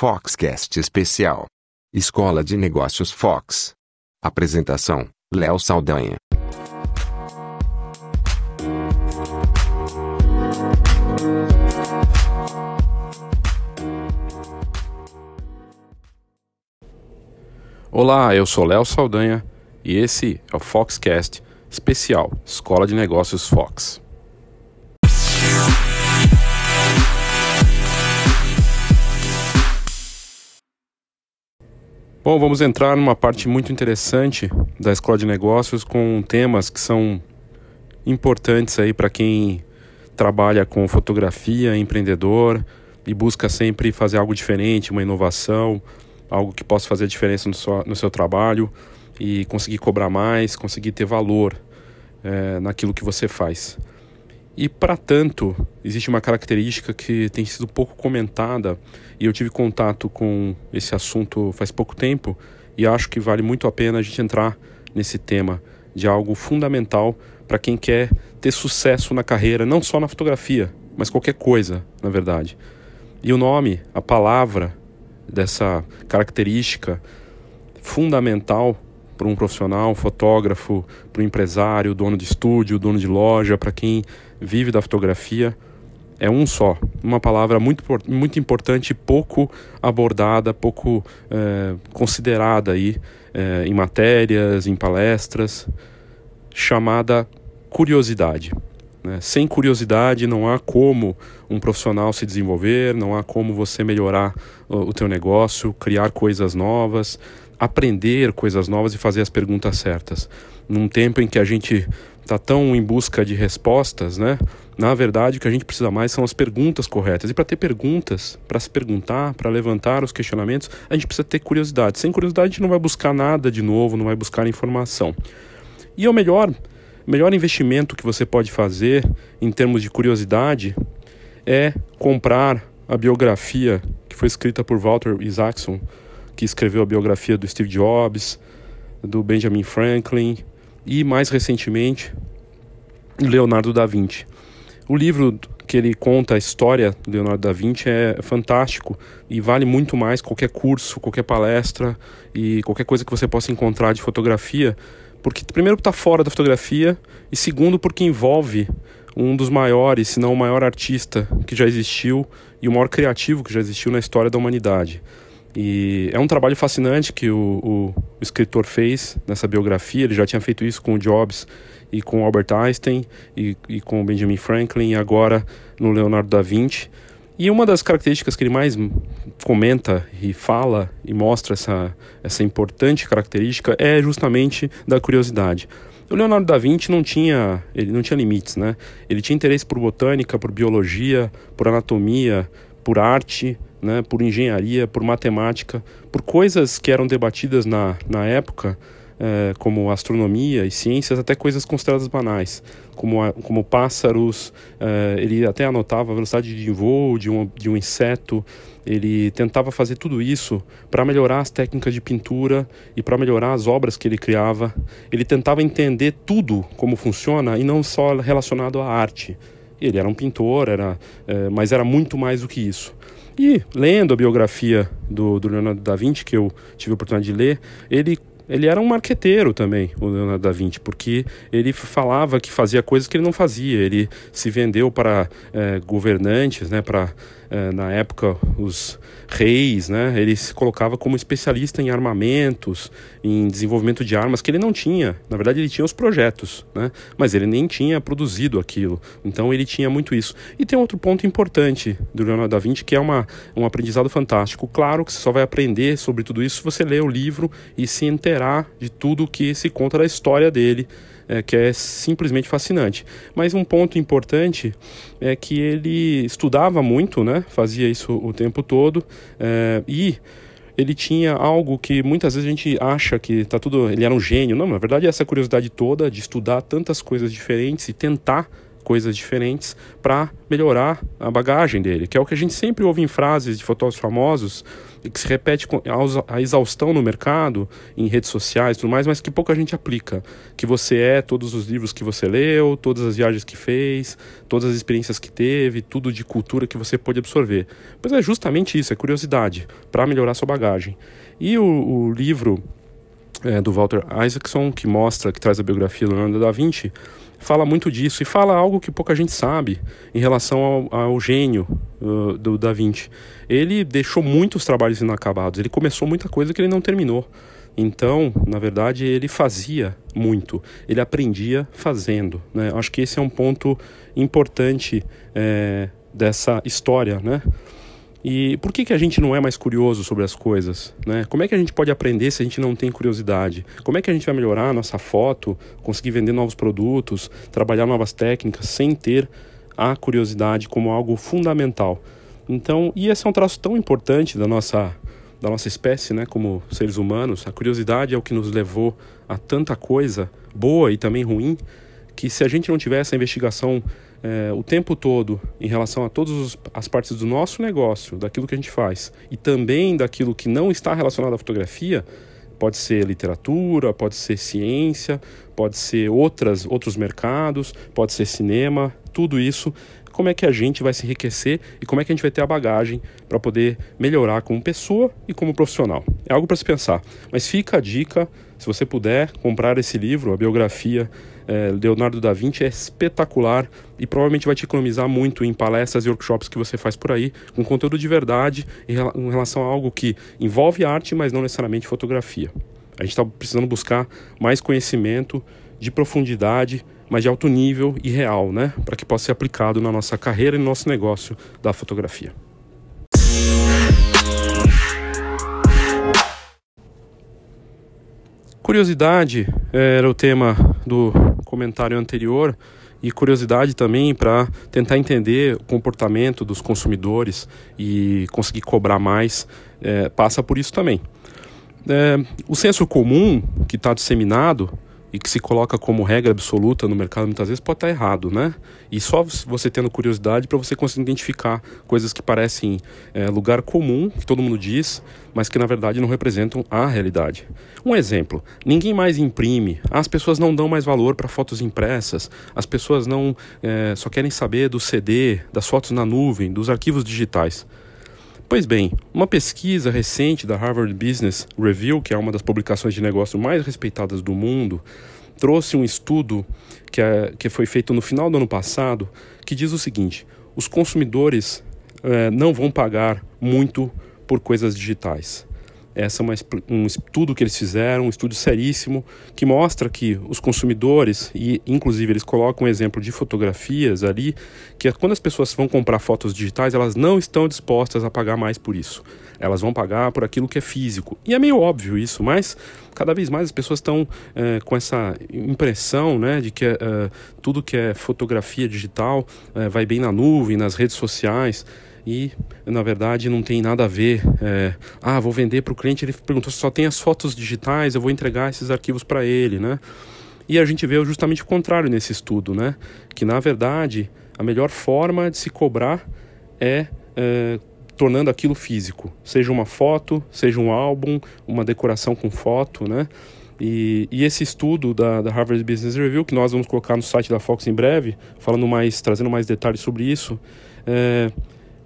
Foxcast Especial. Escola de Negócios Fox. Apresentação: Léo Saldanha. Olá, eu sou Léo Saldanha e esse é o Foxcast Especial Escola de Negócios Fox. Bom, vamos entrar numa parte muito interessante da Escola de Negócios com temas que são importantes aí para quem trabalha com fotografia, empreendedor e busca sempre fazer algo diferente, uma inovação, algo que possa fazer diferença no seu, no seu trabalho e conseguir cobrar mais, conseguir ter valor é, naquilo que você faz. E para tanto, existe uma característica que tem sido pouco comentada e eu tive contato com esse assunto faz pouco tempo e acho que vale muito a pena a gente entrar nesse tema de algo fundamental para quem quer ter sucesso na carreira, não só na fotografia, mas qualquer coisa, na verdade. E o nome, a palavra dessa característica fundamental para um profissional, um fotógrafo, para um empresário, dono de estúdio, dono de loja, para quem vive da fotografia, é um só. Uma palavra muito, muito importante, pouco abordada, pouco é, considerada aí é, em matérias, em palestras, chamada curiosidade. Né? Sem curiosidade não há como um profissional se desenvolver, não há como você melhorar o, o teu negócio, criar coisas novas, aprender coisas novas e fazer as perguntas certas. Num tempo em que a gente está tão em busca de respostas, né? Na verdade, o que a gente precisa mais são as perguntas corretas. E para ter perguntas, para se perguntar, para levantar os questionamentos, a gente precisa ter curiosidade. Sem curiosidade, a gente não vai buscar nada de novo, não vai buscar informação. E o melhor, melhor investimento que você pode fazer em termos de curiosidade é comprar a biografia que foi escrita por Walter Isaacson, que escreveu a biografia do Steve Jobs, do Benjamin Franklin e mais recentemente Leonardo da Vinci. O livro que ele conta a história do Leonardo da Vinci é fantástico e vale muito mais qualquer curso, qualquer palestra e qualquer coisa que você possa encontrar de fotografia, porque primeiro está fora da fotografia e segundo porque envolve um dos maiores, se não o maior artista que já existiu e o maior criativo que já existiu na história da humanidade. E é um trabalho fascinante que o, o, o, escritor fez nessa biografia. Ele já tinha feito isso com o Jobs e com Albert Einstein e, e com Benjamin Franklin e agora no Leonardo da Vinci. E uma das características que ele mais comenta e fala e mostra essa, essa importante característica é justamente da curiosidade. O Leonardo da Vinci não tinha, ele não tinha limites, né? Ele tinha interesse por botânica, por biologia, por anatomia, por arte, né, por engenharia, por matemática, por coisas que eram debatidas na, na época, é, como astronomia e ciências, até coisas consideradas banais, como, a, como pássaros, é, ele até anotava a velocidade de voo de um, de um inseto, ele tentava fazer tudo isso para melhorar as técnicas de pintura e para melhorar as obras que ele criava. Ele tentava entender tudo como funciona e não só relacionado à arte. Ele era um pintor, era, é, mas era muito mais do que isso. E lendo a biografia do, do Leonardo da Vinci, que eu tive a oportunidade de ler, ele ele era um marqueteiro também, o Leonardo da Vinci, porque ele falava que fazia coisas que ele não fazia. Ele se vendeu para é, governantes, né, para na época os reis, né, ele se colocava como especialista em armamentos, em desenvolvimento de armas que ele não tinha. Na verdade, ele tinha os projetos, né, mas ele nem tinha produzido aquilo. Então, ele tinha muito isso. E tem outro ponto importante do Leonardo da Vinci que é uma, um aprendizado fantástico. Claro que você só vai aprender sobre tudo isso se você ler o livro e se inteirar de tudo que se conta da história dele é, que é simplesmente fascinante. Mas um ponto importante é que ele estudava muito, né? Fazia isso o tempo todo é, e ele tinha algo que muitas vezes a gente acha que tá tudo, ele era um gênio. Não, na verdade essa curiosidade toda de estudar tantas coisas diferentes e tentar coisas diferentes para melhorar a bagagem dele, que é o que a gente sempre ouve em frases de fotógrafos famosos que se repete a exaustão no mercado, em redes sociais e tudo mais, mas que pouca gente aplica. Que você é todos os livros que você leu, todas as viagens que fez, todas as experiências que teve, tudo de cultura que você pôde absorver. Pois é justamente isso, é curiosidade, para melhorar sua bagagem. E o, o livro é, do Walter Isaacson, que mostra, que traz a biografia do Leonardo da Vinci, fala muito disso e fala algo que pouca gente sabe em relação ao, ao gênio uh, do Da Vinci. Ele deixou muitos trabalhos inacabados, ele começou muita coisa que ele não terminou. Então, na verdade, ele fazia muito, ele aprendia fazendo. Né? Acho que esse é um ponto importante é, dessa história, né? E por que, que a gente não é mais curioso sobre as coisas? Né? Como é que a gente pode aprender se a gente não tem curiosidade? Como é que a gente vai melhorar a nossa foto, conseguir vender novos produtos, trabalhar novas técnicas sem ter a curiosidade como algo fundamental? Então, e esse é um traço tão importante da nossa, da nossa espécie, né, como seres humanos. A curiosidade é o que nos levou a tanta coisa boa e também ruim, que se a gente não tiver essa investigação é, o tempo todo em relação a todas as partes do nosso negócio, daquilo que a gente faz, e também daquilo que não está relacionado à fotografia, pode ser literatura, pode ser ciência, pode ser outras, outros mercados, pode ser cinema, tudo isso. Como é que a gente vai se enriquecer e como é que a gente vai ter a bagagem para poder melhorar como pessoa e como profissional? É algo para se pensar. Mas fica a dica, se você puder comprar esse livro, a biografia é, Leonardo da Vinci é espetacular e provavelmente vai te economizar muito em palestras e workshops que você faz por aí, com conteúdo de verdade em relação a algo que envolve arte, mas não necessariamente fotografia. A gente está precisando buscar mais conhecimento de profundidade, mas de alto nível e real, né? Para que possa ser aplicado na nossa carreira e no nosso negócio da fotografia. Curiosidade era o tema do comentário anterior e curiosidade também para tentar entender o comportamento dos consumidores e conseguir cobrar mais é, passa por isso também. É, o senso comum que está disseminado e que se coloca como regra absoluta no mercado muitas vezes pode estar errado, né? E só você tendo curiosidade para você conseguir identificar coisas que parecem é, lugar comum, que todo mundo diz, mas que na verdade não representam a realidade. Um exemplo: ninguém mais imprime, as pessoas não dão mais valor para fotos impressas, as pessoas não é, só querem saber do CD, das fotos na nuvem, dos arquivos digitais. Pois bem, uma pesquisa recente da Harvard Business Review, que é uma das publicações de negócio mais respeitadas do mundo, trouxe um estudo que, é, que foi feito no final do ano passado, que diz o seguinte: os consumidores é, não vão pagar muito por coisas digitais. Essa é uma, um estudo que eles fizeram, um estudo seríssimo, que mostra que os consumidores, e inclusive eles colocam um exemplo de fotografias ali, que quando as pessoas vão comprar fotos digitais, elas não estão dispostas a pagar mais por isso. Elas vão pagar por aquilo que é físico. E é meio óbvio isso, mas cada vez mais as pessoas estão é, com essa impressão né, de que é, tudo que é fotografia digital é, vai bem na nuvem, nas redes sociais e na verdade não tem nada a ver. É, ah, vou vender para o cliente, ele perguntou se só tem as fotos digitais, eu vou entregar esses arquivos para ele, né? E a gente vê justamente o contrário nesse estudo, né? Que na verdade a melhor forma de se cobrar é, é tornando aquilo físico, seja uma foto, seja um álbum, uma decoração com foto, né? E, e, esse estudo da, da, Harvard Business Review, que nós vamos colocar no site da Fox em breve, falando mais, trazendo mais detalhes sobre isso, é,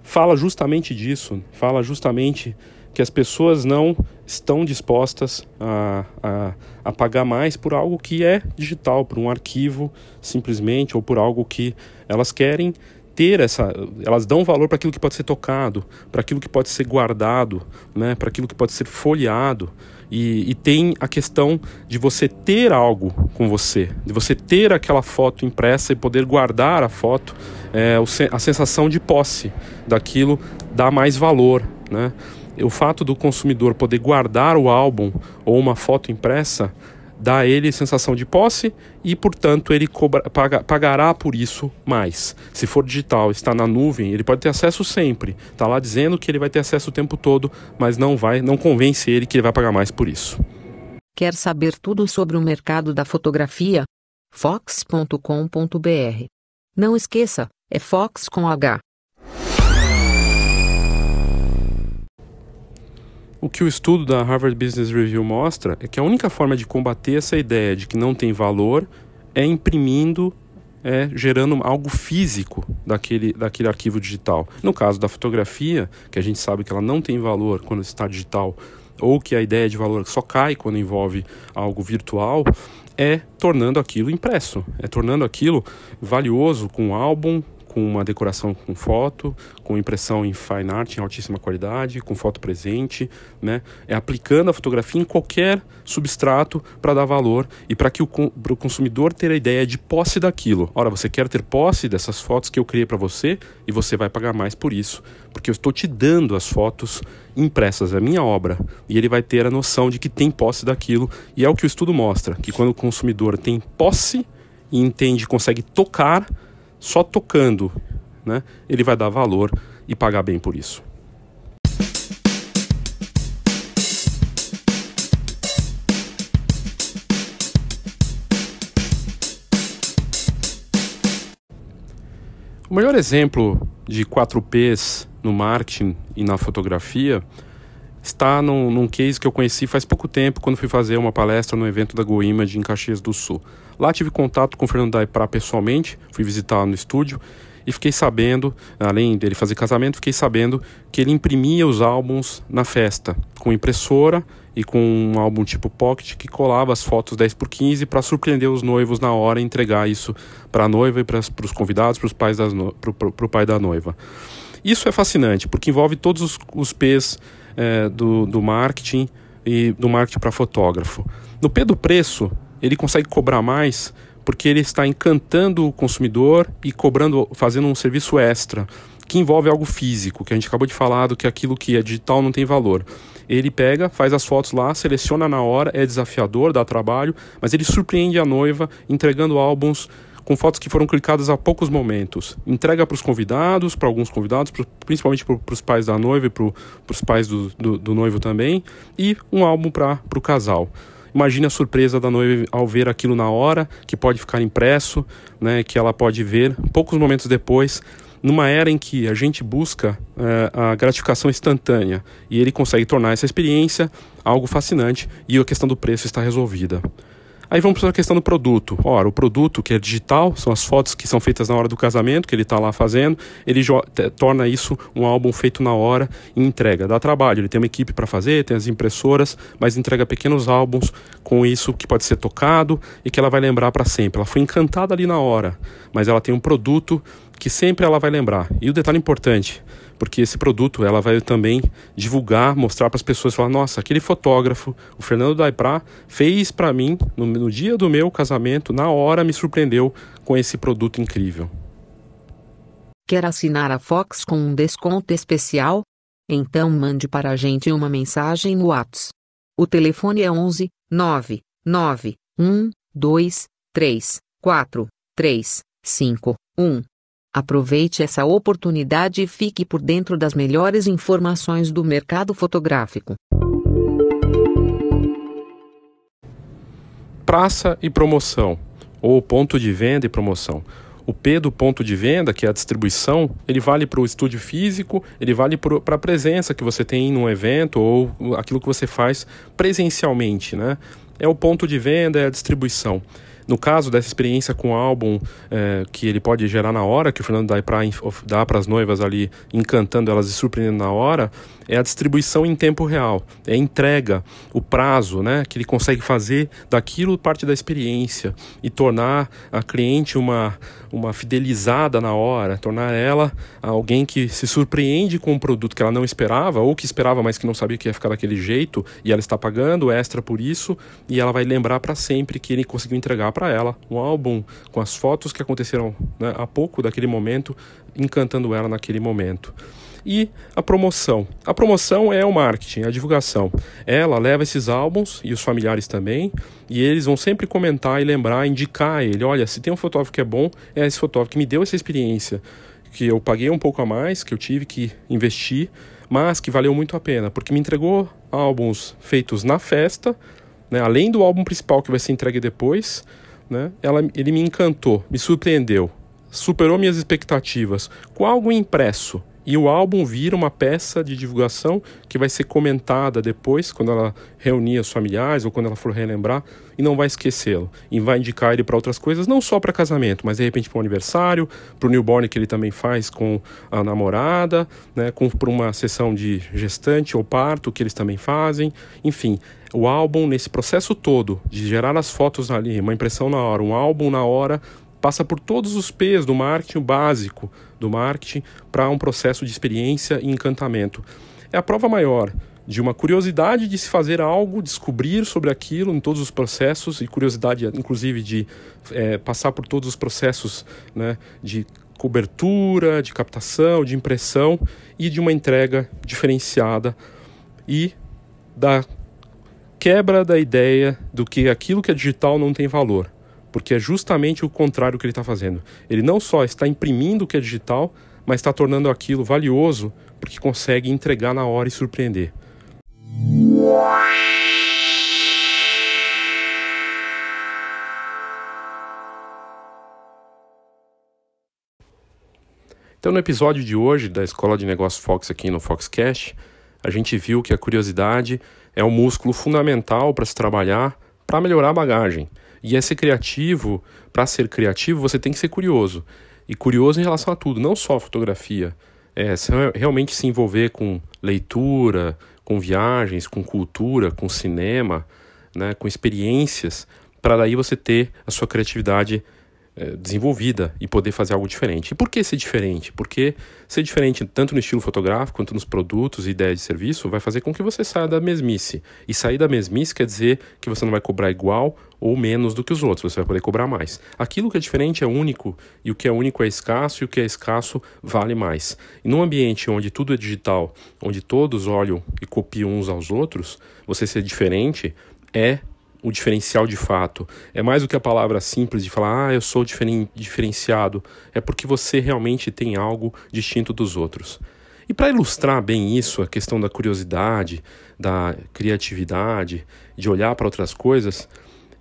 fala justamente disso, fala justamente que as pessoas não estão dispostas a, a, a, pagar mais por algo que é digital, por um arquivo simplesmente, ou por algo que elas querem ter essa. Elas dão valor para aquilo que pode ser tocado, para aquilo que pode ser guardado, né, para aquilo que pode ser folheado. E, e, tem a questão de você ter algo com você, de você ter aquela foto impressa e poder guardar a foto, é, a sensação de posse daquilo dá mais valor. Né? O fato do consumidor poder guardar o álbum ou uma foto impressa dá a ele sensação de posse e, portanto, ele cobra, paga, pagará por isso mais. Se for digital, está na nuvem, ele pode ter acesso sempre. Está lá dizendo que ele vai ter acesso o tempo todo, mas não vai, não convence ele que ele vai pagar mais por isso. Quer saber tudo sobre o mercado da fotografia? Fox.com.br Não esqueça, é Fox com H. O que o estudo da Harvard Business Review mostra é que a única forma de combater essa ideia de que não tem valor é imprimindo, é gerando algo físico daquele, daquele arquivo digital. No caso da fotografia, que a gente sabe que ela não tem valor quando está digital, ou que a ideia de valor só cai quando envolve algo virtual, é tornando aquilo impresso, é tornando aquilo valioso com um álbum, com uma decoração com foto, com impressão em fine art em altíssima qualidade, com foto presente, né? É aplicando a fotografia em qualquer substrato para dar valor e para que o, o consumidor ter a ideia de posse daquilo. Ora, você quer ter posse dessas fotos que eu criei para você e você vai pagar mais por isso, porque eu estou te dando as fotos impressas, é minha obra, e ele vai ter a noção de que tem posse daquilo, e é o que o estudo mostra, que quando o consumidor tem posse e entende, consegue tocar só tocando, né, ele vai dar valor e pagar bem por isso. O melhor exemplo de 4Ps no marketing e na fotografia está num, num case que eu conheci faz pouco tempo, quando fui fazer uma palestra no evento da GoImage em Caxias do Sul. Lá tive contato com o Fernando Daipra pessoalmente, fui visitar no estúdio e fiquei sabendo, além dele fazer casamento, fiquei sabendo que ele imprimia os álbuns na festa, com impressora e com um álbum tipo pocket que colava as fotos 10 por 15 para surpreender os noivos na hora e entregar isso para a noiva e para os convidados, para das no... o pai da noiva. Isso é fascinante porque envolve todos os, os P's é, do, do marketing e do marketing para fotógrafo. No P do preço, ele consegue cobrar mais porque ele está encantando o consumidor e cobrando, fazendo um serviço extra que envolve algo físico, que a gente acabou de falar do que aquilo que é digital não tem valor. Ele pega, faz as fotos lá, seleciona na hora, é desafiador, dá trabalho, mas ele surpreende a noiva entregando álbuns com fotos que foram clicadas há poucos momentos. Entrega para os convidados, para alguns convidados, pro, principalmente para os pais da noiva e para os pais do, do, do, noivo também, e um álbum para o casal. Imagine a surpresa da noiva ao ver aquilo na hora, que pode ficar impresso, né, que ela pode ver poucos momentos depois, numa era em que a gente busca é, a gratificação instantânea e ele consegue tornar essa experiência algo fascinante e a questão do preço está resolvida. Aí vamos para a questão do produto. Ora, o produto que é digital, são as fotos que são feitas na hora do casamento, que ele está lá fazendo, ele torna isso um álbum feito na hora e entrega. Dá trabalho, ele tem uma equipe para fazer, tem as impressoras, mas entrega pequenos álbuns com isso que pode ser tocado e que ela vai lembrar para sempre. Ela foi encantada ali na hora, mas ela tem um produto que sempre ela vai lembrar. E o detalhe importante, porque esse produto ela vai também divulgar, mostrar para as pessoas, falar, nossa, aquele fotógrafo, o Fernando Daiprá, fez para mim no, no dia do meu casamento, na hora me surpreendeu com esse produto incrível. Quer assinar a Fox com um desconto especial? Então mande para a gente uma mensagem no WhatsApp. O telefone é 11 9 9 1 2 3 4 3 5 1. Aproveite essa oportunidade e fique por dentro das melhores informações do mercado fotográfico. Praça e promoção, ou ponto de venda e promoção. O P do ponto de venda, que é a distribuição, ele vale para o estúdio físico, ele vale para a presença que você tem num evento ou aquilo que você faz presencialmente, né? É o ponto de venda, é a distribuição. No caso dessa experiência com o álbum é, que ele pode gerar na hora, que o Fernando dá para as noivas ali, encantando elas e surpreendendo na hora, é a distribuição em tempo real, é a entrega, o prazo, né, que ele consegue fazer daquilo parte da experiência e tornar a cliente uma, uma fidelizada na hora, tornar ela alguém que se surpreende com um produto que ela não esperava ou que esperava, mas que não sabia que ia ficar daquele jeito e ela está pagando extra por isso e ela vai lembrar para sempre que ele conseguiu entregar para ela um álbum com as fotos que aconteceram né, há pouco daquele momento, encantando ela naquele momento e a promoção. A promoção é o marketing, a divulgação. Ela leva esses álbuns e os familiares também, e eles vão sempre comentar e lembrar, indicar ele, olha, se tem um fotógrafo que é bom, é esse fotógrafo que me deu essa experiência, que eu paguei um pouco a mais, que eu tive que investir, mas que valeu muito a pena, porque me entregou álbuns feitos na festa, né, além do álbum principal que vai ser entregue depois, né, ela, ele me encantou, me surpreendeu superou minhas expectativas com algo impresso. E o álbum vira uma peça de divulgação que vai ser comentada depois, quando ela reunir os familiares ou quando ela for relembrar, e não vai esquecê-lo. E vai indicar ele para outras coisas, não só para casamento, mas de repente para um aniversário, para o newborn que ele também faz com a namorada, né, para uma sessão de gestante ou parto que eles também fazem. Enfim, o álbum, nesse processo todo, de gerar as fotos ali, uma impressão na hora, um álbum na hora, passa por todos os P's do marketing básico do marketing para um processo de experiência e encantamento. É a prova maior de uma curiosidade de se fazer algo, descobrir sobre aquilo em todos os processos e curiosidade, inclusive, de é, passar por todos os processos né, de cobertura, de captação, de impressão e de uma entrega diferenciada e da quebra da ideia do que aquilo que é digital não tem valor porque é justamente o contrário que ele está fazendo. Ele não só está imprimindo o que é digital, mas está tornando aquilo valioso porque consegue entregar na hora e surpreender. Então, no episódio de hoje da Escola de Negócios Fox aqui no Foxcast, a gente viu que a curiosidade é um músculo fundamental para se trabalhar para melhorar a bagagem. E é ser criativo, para ser criativo, você tem que ser curioso. E curioso em relação a tudo, não só a fotografia. É, realmente se envolver com leitura, com viagens, com cultura, com cinema, né, com experiências, para daí você ter a sua criatividade desenvolvida e poder fazer algo diferente. E por que ser diferente? Porque ser diferente tanto no estilo fotográfico quanto nos produtos e ideias de serviço vai fazer com que você saia da mesmice. E sair da mesmice quer dizer que você não vai cobrar igual ou menos do que os outros, você vai poder cobrar mais. Aquilo que é diferente é único e o que é único é escasso e o que é escasso vale mais. E num ambiente onde tudo é digital, onde todos olham e copiam uns aos outros, você ser diferente é o diferencial de fato. É mais do que a palavra simples de falar, ah, eu sou diferen diferenciado. É porque você realmente tem algo distinto dos outros. E para ilustrar bem isso, a questão da curiosidade, da criatividade, de olhar para outras coisas,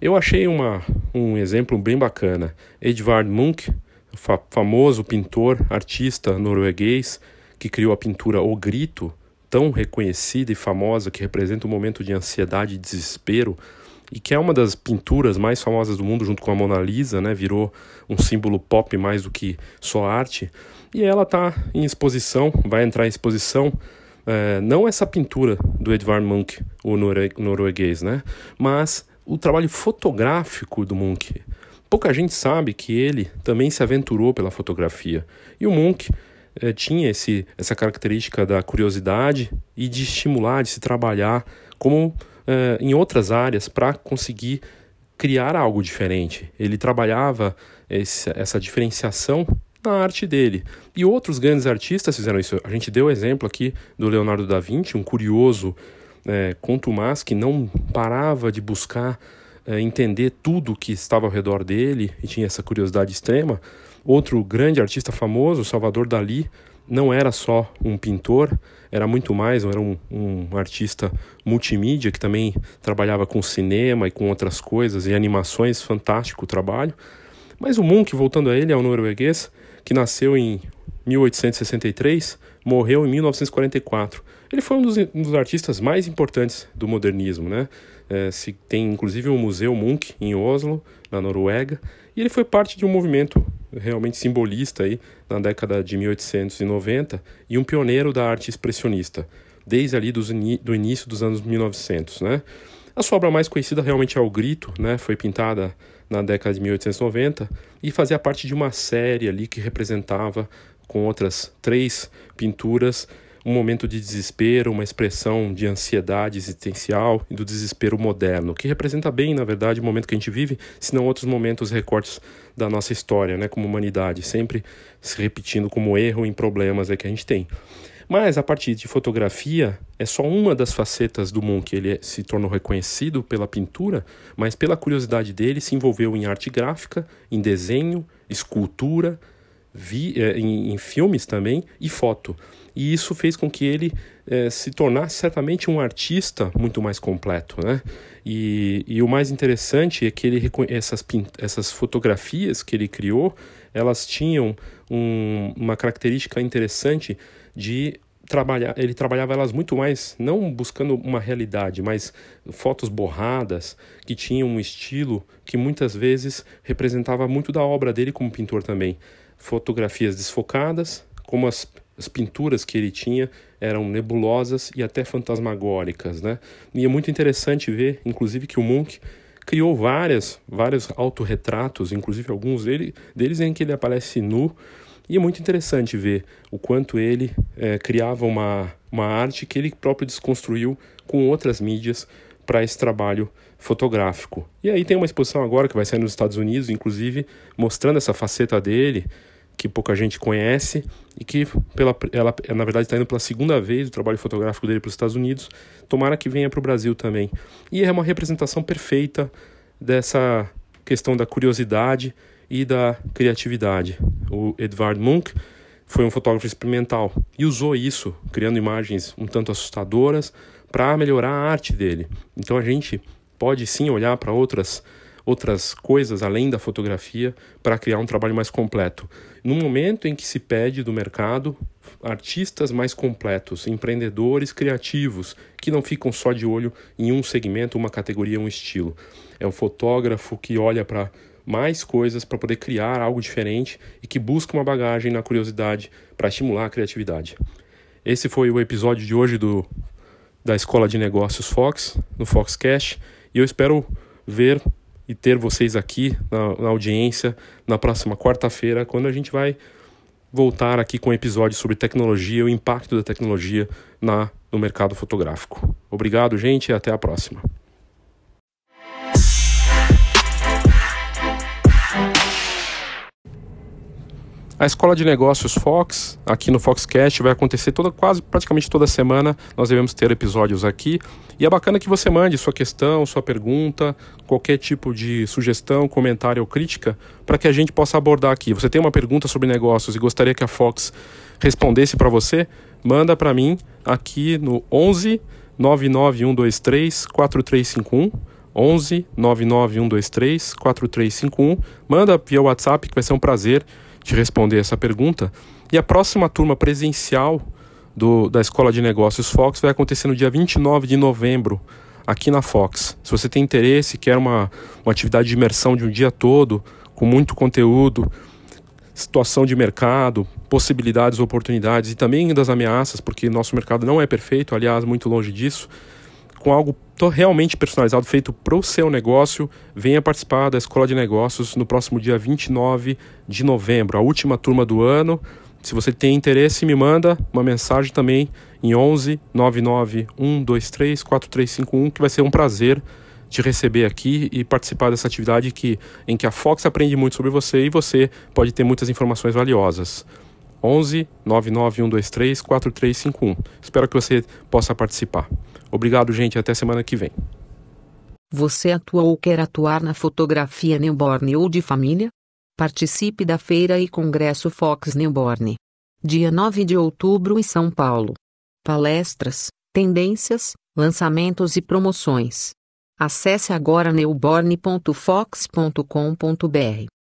eu achei uma, um exemplo bem bacana. Edvard Munch, fa famoso pintor, artista norueguês, que criou a pintura O Grito, tão reconhecida e famosa que representa um momento de ansiedade e desespero e que é uma das pinturas mais famosas do mundo, junto com a Mona Lisa, né? Virou um símbolo pop mais do que só arte. E ela está em exposição, vai entrar em exposição. É, não essa pintura do Edvard Munch, o norueguês, né? Mas o trabalho fotográfico do Munch. Pouca gente sabe que ele também se aventurou pela fotografia. E o Munch é, tinha esse, essa característica da curiosidade e de estimular, de se trabalhar como uh, em outras áreas para conseguir criar algo diferente. Ele trabalhava esse, essa diferenciação na arte dele. E outros grandes artistas fizeram isso. A gente deu o exemplo aqui do Leonardo da Vinci, um curioso é, contumaz que não parava de buscar é, entender tudo que estava ao redor dele e tinha essa curiosidade extrema. Outro grande artista famoso, Salvador Dali, não era só um pintor, era muito mais, era um, um, artista multimídia que também trabalhava com cinema e com outras coisas e animações, fantástico trabalho. Mas o Munch, voltando a ele, é um norueguês que nasceu em 1863, morreu em 1944. Ele foi um dos, um dos artistas mais importantes do modernismo, né? É, se tem inclusive um museu Munch em Oslo, na Noruega, e ele foi parte de um movimento realmente simbolista aí na década de 1890 e um pioneiro da arte expressionista, desde ali do início dos anos 1900, né? A sua obra mais conhecida realmente é O Grito, né? Foi pintada na década de 1890 e fazia parte de uma série ali que representava com outras três pinturas um momento de desespero, uma expressão de ansiedade existencial e do desespero moderno, que representa bem, na verdade, o momento que a gente vive, se não outros momentos recortes da nossa história, né, como humanidade, sempre se repetindo como erro em problemas é que a gente tem. Mas a partir de fotografia é só uma das facetas do Munch. Ele se tornou reconhecido pela pintura, mas pela curiosidade dele se envolveu em arte gráfica, em desenho, escultura vi, é, em, em, filmes também e foto. E isso fez com que ele é, se tornasse certamente um artista muito mais completo, né? E, e o mais interessante é que ele essas, essas fotografias que ele criou, elas tinham um, uma característica interessante de trabalhar, ele trabalhava elas muito mais, não buscando uma realidade, mas fotos borradas, que tinham um estilo que muitas vezes representava muito da obra dele como pintor também. Fotografias desfocadas, como as, as pinturas que ele tinha eram nebulosas e até fantasmagóricas, né? E é muito interessante ver, inclusive, que o Munch criou várias, vários autorretratos, inclusive alguns dele, deles em que ele aparece nu, e é muito interessante ver o quanto ele é, criava uma, uma arte que ele próprio desconstruiu com outras mídias para esse trabalho fotográfico. E aí tem uma exposição agora que vai sair nos Estados Unidos, inclusive, mostrando essa faceta dele, que pouca gente conhece e que pela, ela na verdade está indo pela segunda vez o trabalho fotográfico dele para os Estados Unidos. Tomara que venha para o Brasil também. E é uma representação perfeita dessa questão da curiosidade e da criatividade. O Edvard Munch foi um fotógrafo experimental e usou isso, criando imagens um tanto assustadoras, para melhorar a arte dele. Então a gente pode sim olhar para outras outras coisas além da fotografia para criar um trabalho mais completo. No momento em que se pede do mercado artistas mais completos, empreendedores criativos, que não ficam só de olho em um segmento, uma categoria, um estilo. É o fotógrafo que olha para mais coisas para poder criar algo diferente e que busca uma bagagem na curiosidade para estimular a criatividade. Esse foi o episódio de hoje do da Escola de Negócios Fox, no Foxcast, e eu espero ver e ter vocês aqui na, na audiência na próxima quarta-feira, quando a gente vai voltar aqui com um episódio sobre tecnologia, o impacto da tecnologia na, no mercado fotográfico. Obrigado, gente, e até a próxima. A Escola de Negócios Fox, aqui no Foxcast, vai acontecer toda, quase praticamente toda semana. Nós devemos ter episódios aqui. E é bacana que você mande sua questão, sua pergunta, qualquer tipo de sugestão, comentário ou crítica, para que a gente possa abordar aqui. Você tem uma pergunta sobre negócios e gostaria que a Fox respondesse para você? Manda para mim aqui no 11 99123 4351. 11 99123 4351. Manda via WhatsApp que vai ser um prazer te responder essa pergunta. E a próxima turma presencial do, da Escola de Negócios Fox vai acontecer no dia 29 de novembro, aqui na Fox. Se você tem interesse, quer uma, uma atividade de imersão de um dia todo, com muito conteúdo, situação de mercado, possibilidades, oportunidades e também das ameaças, porque nosso mercado não é perfeito, aliás, muito longe disso com algo realmente personalizado, feito para o seu negócio, venha participar da Escola de Negócios no próximo dia 29 de novembro, a última turma do ano. Se você tem interesse, me manda uma mensagem também em 11 99 123 4351, que vai ser um prazer te receber aqui e participar dessa atividade que, em que a Fox aprende muito sobre você e você pode ter muitas informações valiosas. 11 99 123 4351. Espero que você possa participar. Obrigado, gente. Até semana que vem. Você atua ou quer atuar na fotografia newborn ou de família? Participe da Feira e Congresso Fox Newborn. Dia 9 de outubro em São Paulo. Palestras, tendências, lançamentos e promoções. Acesse agora newborn.fox.com.br.